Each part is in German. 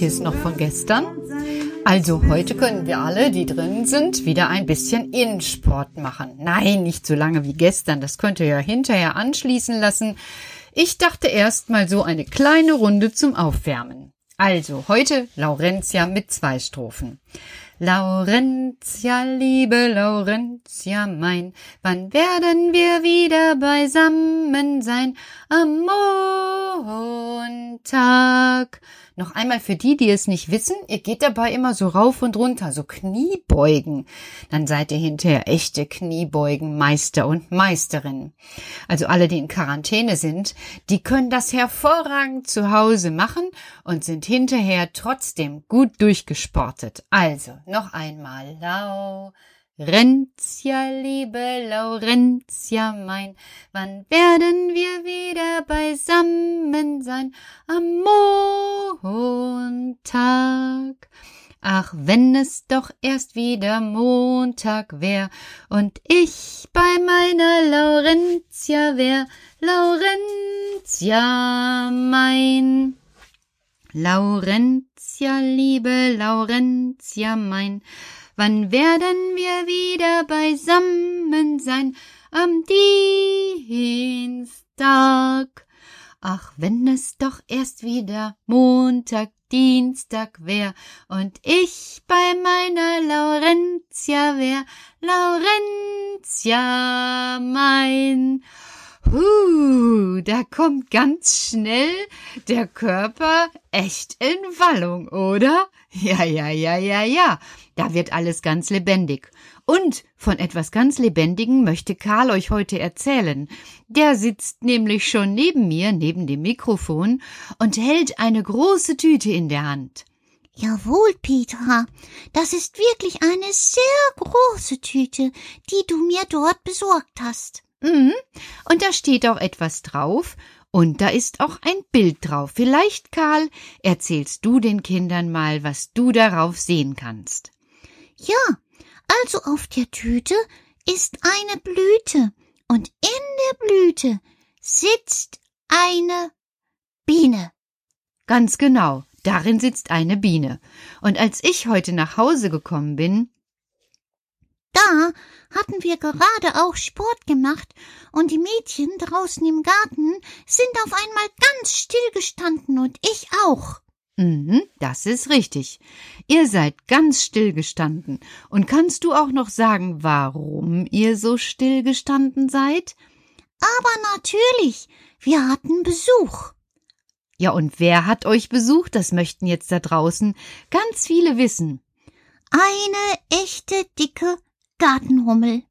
von ihm Kennt ihr es noch von gestern? Also heute können wir alle, die drin sind, wieder ein bisschen Innensport machen. Nein, nicht so lange wie gestern, das könnt ihr ja hinterher anschließen lassen. Ich dachte erst mal so eine kleine Runde zum Aufwärmen. Also heute Laurentia mit zwei Strophen. Laurentia, liebe Laurentia mein, wann werden wir wieder beisammen sein? Am Montag. Noch einmal für die, die es nicht wissen, ihr geht dabei immer so rauf und runter, so Kniebeugen. Dann seid ihr hinterher echte Kniebeugenmeister und Meisterinnen. Also alle, die in Quarantäne sind, die können das hervorragend zu Hause machen und sind hinterher trotzdem gut durchgesportet. Also noch einmal lau. Laurentia, liebe Laurentia mein, wann werden wir wieder beisammen sein? Am Montag. Ach, wenn es doch erst wieder Montag wär und ich bei meiner Laurentia wär, Laurentia mein. Laurentia, liebe Laurentia mein, Wann werden wir wieder beisammen sein? Am Dienstag. Ach, wenn es doch erst wieder Montag, Dienstag wär und ich bei meiner Laurentia wär, Laurentia mein. Huh, da kommt ganz schnell der Körper echt in Wallung, oder? Ja, ja, ja, ja, ja. Da wird alles ganz lebendig. Und von etwas ganz Lebendigem möchte Karl euch heute erzählen. Der sitzt nämlich schon neben mir, neben dem Mikrofon, und hält eine große Tüte in der Hand. Jawohl, Petra, das ist wirklich eine sehr große Tüte, die du mir dort besorgt hast. Mhm. Und da steht auch etwas drauf, und da ist auch ein Bild drauf. Vielleicht, Karl, erzählst du den Kindern mal, was du darauf sehen kannst. Ja, also auf der Tüte ist eine Blüte und in der Blüte sitzt eine Biene. Ganz genau, darin sitzt eine Biene. Und als ich heute nach Hause gekommen bin, da hatten wir gerade auch Sport gemacht und die Mädchen draußen im Garten sind auf einmal ganz still gestanden und ich auch. Mhm, das ist richtig. Ihr seid ganz still gestanden. Und kannst du auch noch sagen, warum ihr so still gestanden seid? Aber natürlich, wir hatten Besuch. Ja, und wer hat euch besucht? Das möchten jetzt da draußen ganz viele wissen. Eine echte dicke Gartenhummel.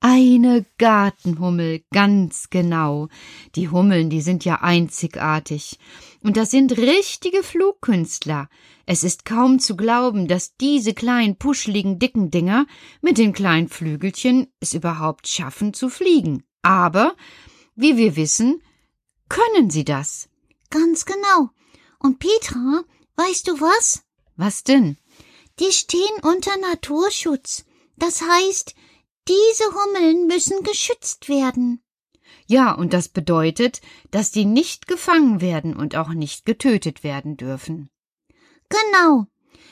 Eine Gartenhummel, ganz genau. Die Hummeln, die sind ja einzigartig. Und das sind richtige Flugkünstler. Es ist kaum zu glauben, dass diese kleinen, puscheligen, dicken Dinger mit den kleinen Flügelchen es überhaupt schaffen zu fliegen. Aber, wie wir wissen, können sie das. Ganz genau. Und Petra, weißt du was? Was denn? Die stehen unter Naturschutz. Das heißt, diese Hummeln müssen geschützt werden. Ja, und das bedeutet, dass die nicht gefangen werden und auch nicht getötet werden dürfen. Genau.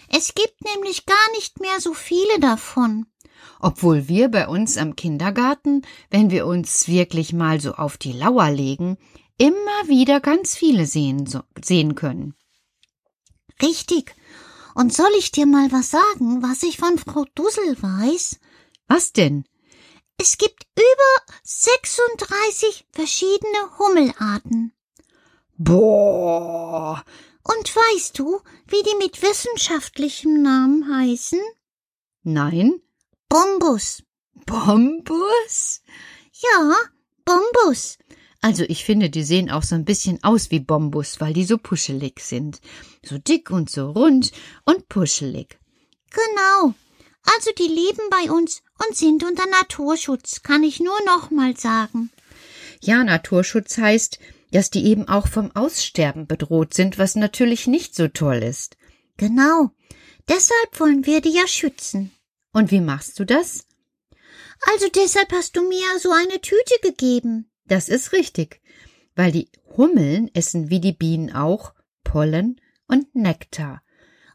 Es gibt nämlich gar nicht mehr so viele davon. Obwohl wir bei uns am Kindergarten, wenn wir uns wirklich mal so auf die Lauer legen, immer wieder ganz viele sehen, so, sehen können. Richtig. Und soll ich dir mal was sagen, was ich von Frau Dussel weiß? Was denn? Es gibt über 36 verschiedene Hummelarten. Boah. Und weißt du, wie die mit wissenschaftlichem Namen heißen? Nein. Bombus. Bombus? Ja, Bombus. Also ich finde, die sehen auch so ein bisschen aus wie Bombus, weil die so puschelig sind. So dick und so rund und puschelig. Genau. Also die leben bei uns und sind unter Naturschutz, kann ich nur noch mal sagen. Ja, Naturschutz heißt, dass die eben auch vom Aussterben bedroht sind, was natürlich nicht so toll ist. Genau. Deshalb wollen wir die ja schützen. Und wie machst du das? Also deshalb hast du mir so eine Tüte gegeben. Das ist richtig, weil die Hummeln essen wie die Bienen auch Pollen und Nektar.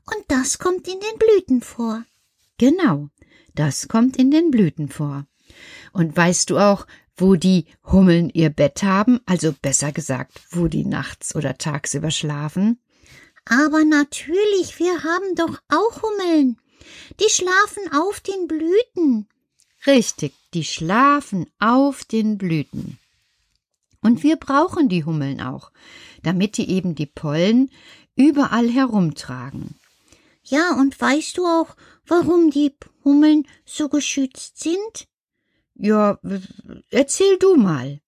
Und das kommt in den Blüten vor. Genau, das kommt in den Blüten vor. Und weißt du auch, wo die Hummeln ihr Bett haben, also besser gesagt, wo die nachts oder tagsüber schlafen? Aber natürlich, wir haben doch auch Hummeln. Die schlafen auf den Blüten. Richtig, die schlafen auf den Blüten. Und wir brauchen die Hummeln auch, damit die eben die Pollen überall herumtragen. Ja, und weißt du auch, warum die Hummeln so geschützt sind? Ja, erzähl du mal.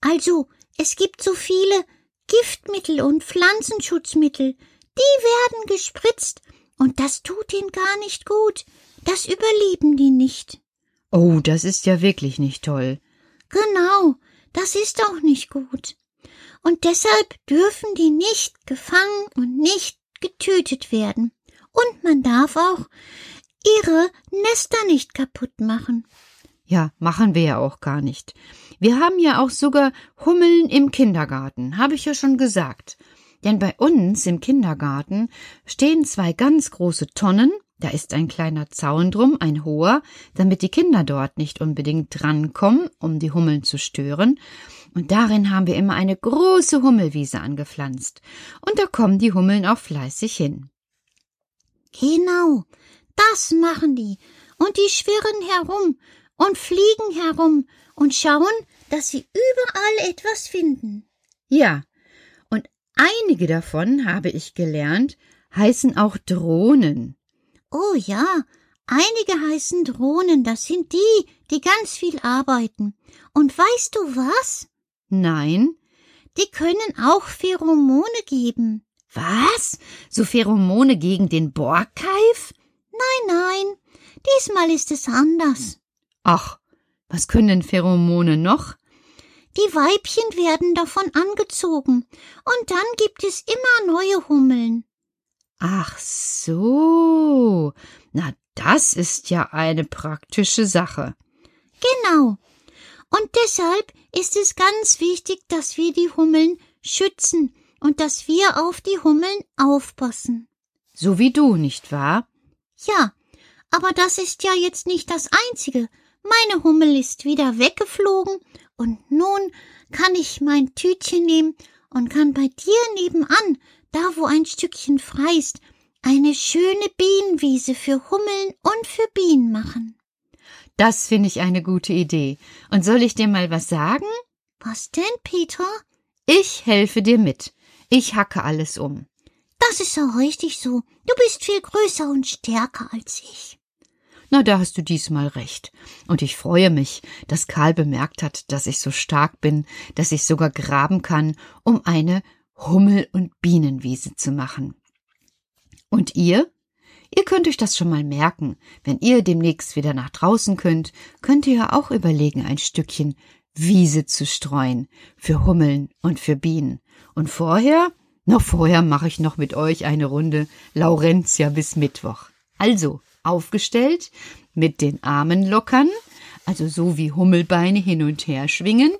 Also, es gibt so viele Giftmittel und Pflanzenschutzmittel, die werden gespritzt, und das tut ihnen gar nicht gut. Das überleben die nicht. Oh, das ist ja wirklich nicht toll. Genau, das ist auch nicht gut. Und deshalb dürfen die nicht gefangen und nicht getötet werden. Und man darf auch ihre Nester nicht kaputt machen. Ja, machen wir ja auch gar nicht. Wir haben ja auch sogar Hummeln im Kindergarten, habe ich ja schon gesagt. Denn bei uns im Kindergarten stehen zwei ganz große Tonnen, da ist ein kleiner Zaun drum, ein hoher, damit die Kinder dort nicht unbedingt drankommen, um die Hummeln zu stören. Und darin haben wir immer eine große Hummelwiese angepflanzt. Und da kommen die Hummeln auch fleißig hin. Genau, das machen die. Und die schwirren herum und fliegen herum und schauen, dass sie überall etwas finden. Ja, und einige davon, habe ich gelernt, heißen auch Drohnen. Oh ja, einige heißen Drohnen, das sind die, die ganz viel arbeiten. Und weißt du was? Nein. Die können auch Pheromone geben. Was? So Pheromone gegen den Borkeif? Nein, nein. Diesmal ist es anders. Ach, was können denn Pheromone noch? Die Weibchen werden davon angezogen, und dann gibt es immer neue Hummeln. Ach so. Na, das ist ja eine praktische Sache. Genau. Und deshalb ist es ganz wichtig, dass wir die Hummeln schützen und dass wir auf die Hummeln aufpassen. So wie du, nicht wahr? Ja, aber das ist ja jetzt nicht das Einzige. Meine Hummel ist wieder weggeflogen und nun kann ich mein Tütchen nehmen und kann bei dir nebenan, da wo ein Stückchen frei ist, eine schöne Bienenwiese für Hummeln und für Bienen machen. Das finde ich eine gute Idee. Und soll ich dir mal was sagen? Was denn, Peter? Ich helfe dir mit. Ich hacke alles um. Das ist auch richtig so. Du bist viel größer und stärker als ich. Na, da hast du diesmal recht. Und ich freue mich, dass Karl bemerkt hat, dass ich so stark bin, dass ich sogar graben kann, um eine Hummel- und Bienenwiese zu machen. Und ihr? Ihr könnt euch das schon mal merken. Wenn ihr demnächst wieder nach draußen könnt, könnt ihr ja auch überlegen, ein Stückchen Wiese zu streuen für Hummeln und für Bienen. Und vorher, noch vorher mache ich noch mit euch eine Runde Laurentia bis Mittwoch. Also, aufgestellt, mit den Armen lockern, also so wie Hummelbeine hin und her schwingen,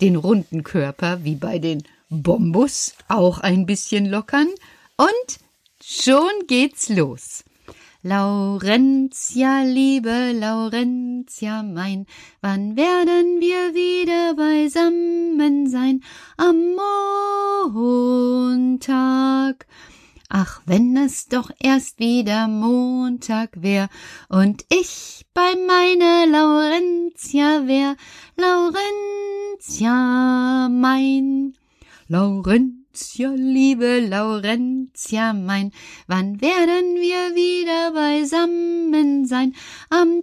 den runden Körper wie bei den Bombus auch ein bisschen lockern und schon geht's los. Laurentia, liebe Laurentia mein, wann werden wir wieder beisammen sein? Am Montag. Ach, wenn es doch erst wieder Montag wär und ich bei meiner Laurentia wär, Laurentia mein. Laurentia, liebe Laurentia mein, wann werden wir wieder beisammen sein? Am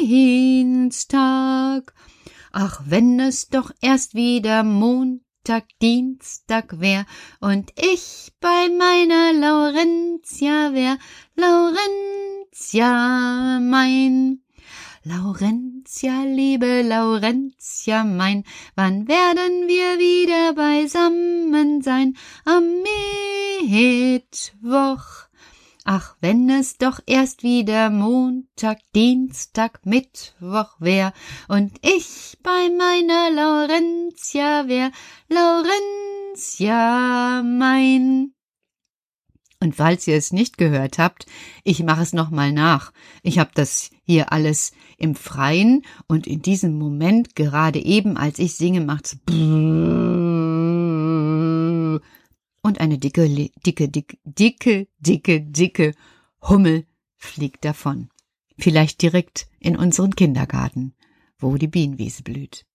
Dienstag. Ach, wenn es doch erst wieder Montag, Dienstag wär und ich bei meiner Laurentia wär, Laurentia mein. Laurentia, liebe Laurentia mein, wann werden wir wieder beisammen sein? Am Mittwoch. Ach, wenn es doch erst wieder Montag, Dienstag, Mittwoch wär und ich bei meiner Laurentia wär, Laurentia mein. Und falls ihr es nicht gehört habt, ich mache es nochmal nach. Ich habe das hier alles im Freien und in diesem Moment, gerade eben, als ich singe, macht's und eine dicke, dicke, dicke, dicke, dicke, dicke Hummel fliegt davon. Vielleicht direkt in unseren Kindergarten, wo die Bienenwiese blüht.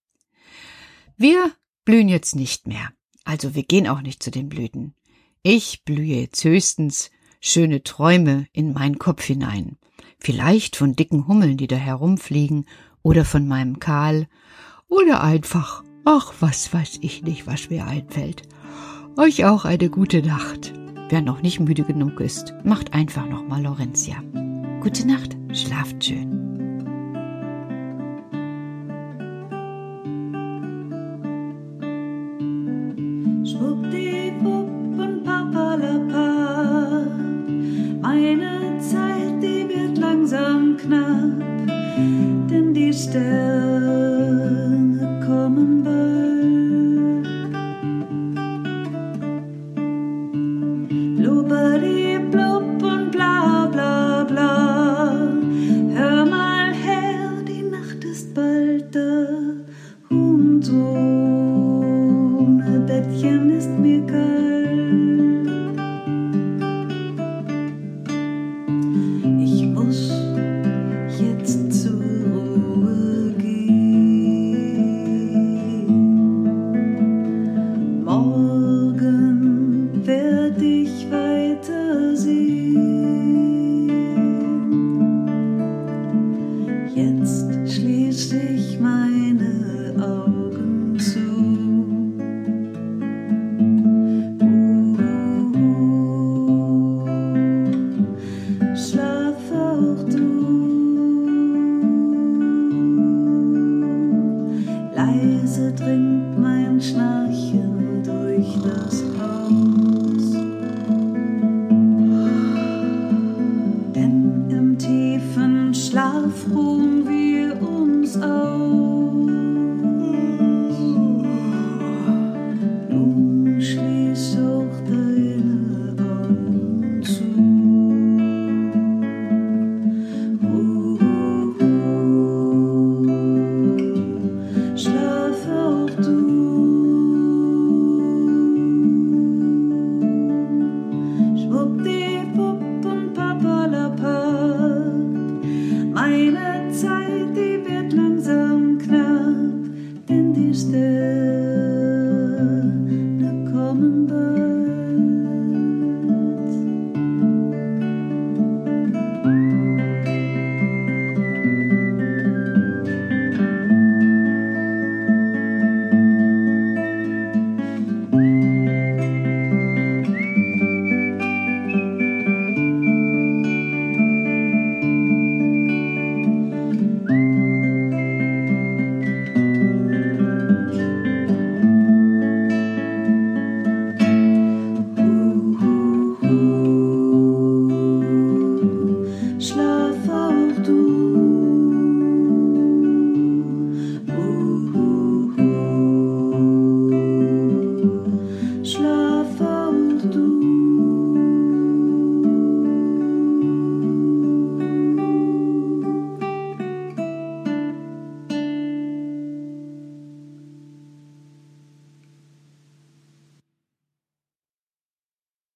Wir blühen jetzt nicht mehr, also wir gehen auch nicht zu den Blüten. Ich blühe jetzt höchstens schöne Träume in meinen Kopf hinein. Vielleicht von dicken Hummeln, die da herumfliegen, oder von meinem Karl, oder einfach, ach, was weiß ich nicht, was mir einfällt. Euch auch eine gute Nacht. Wer noch nicht müde genug ist, macht einfach nochmal Laurentia. Gute Nacht, schlaft schön.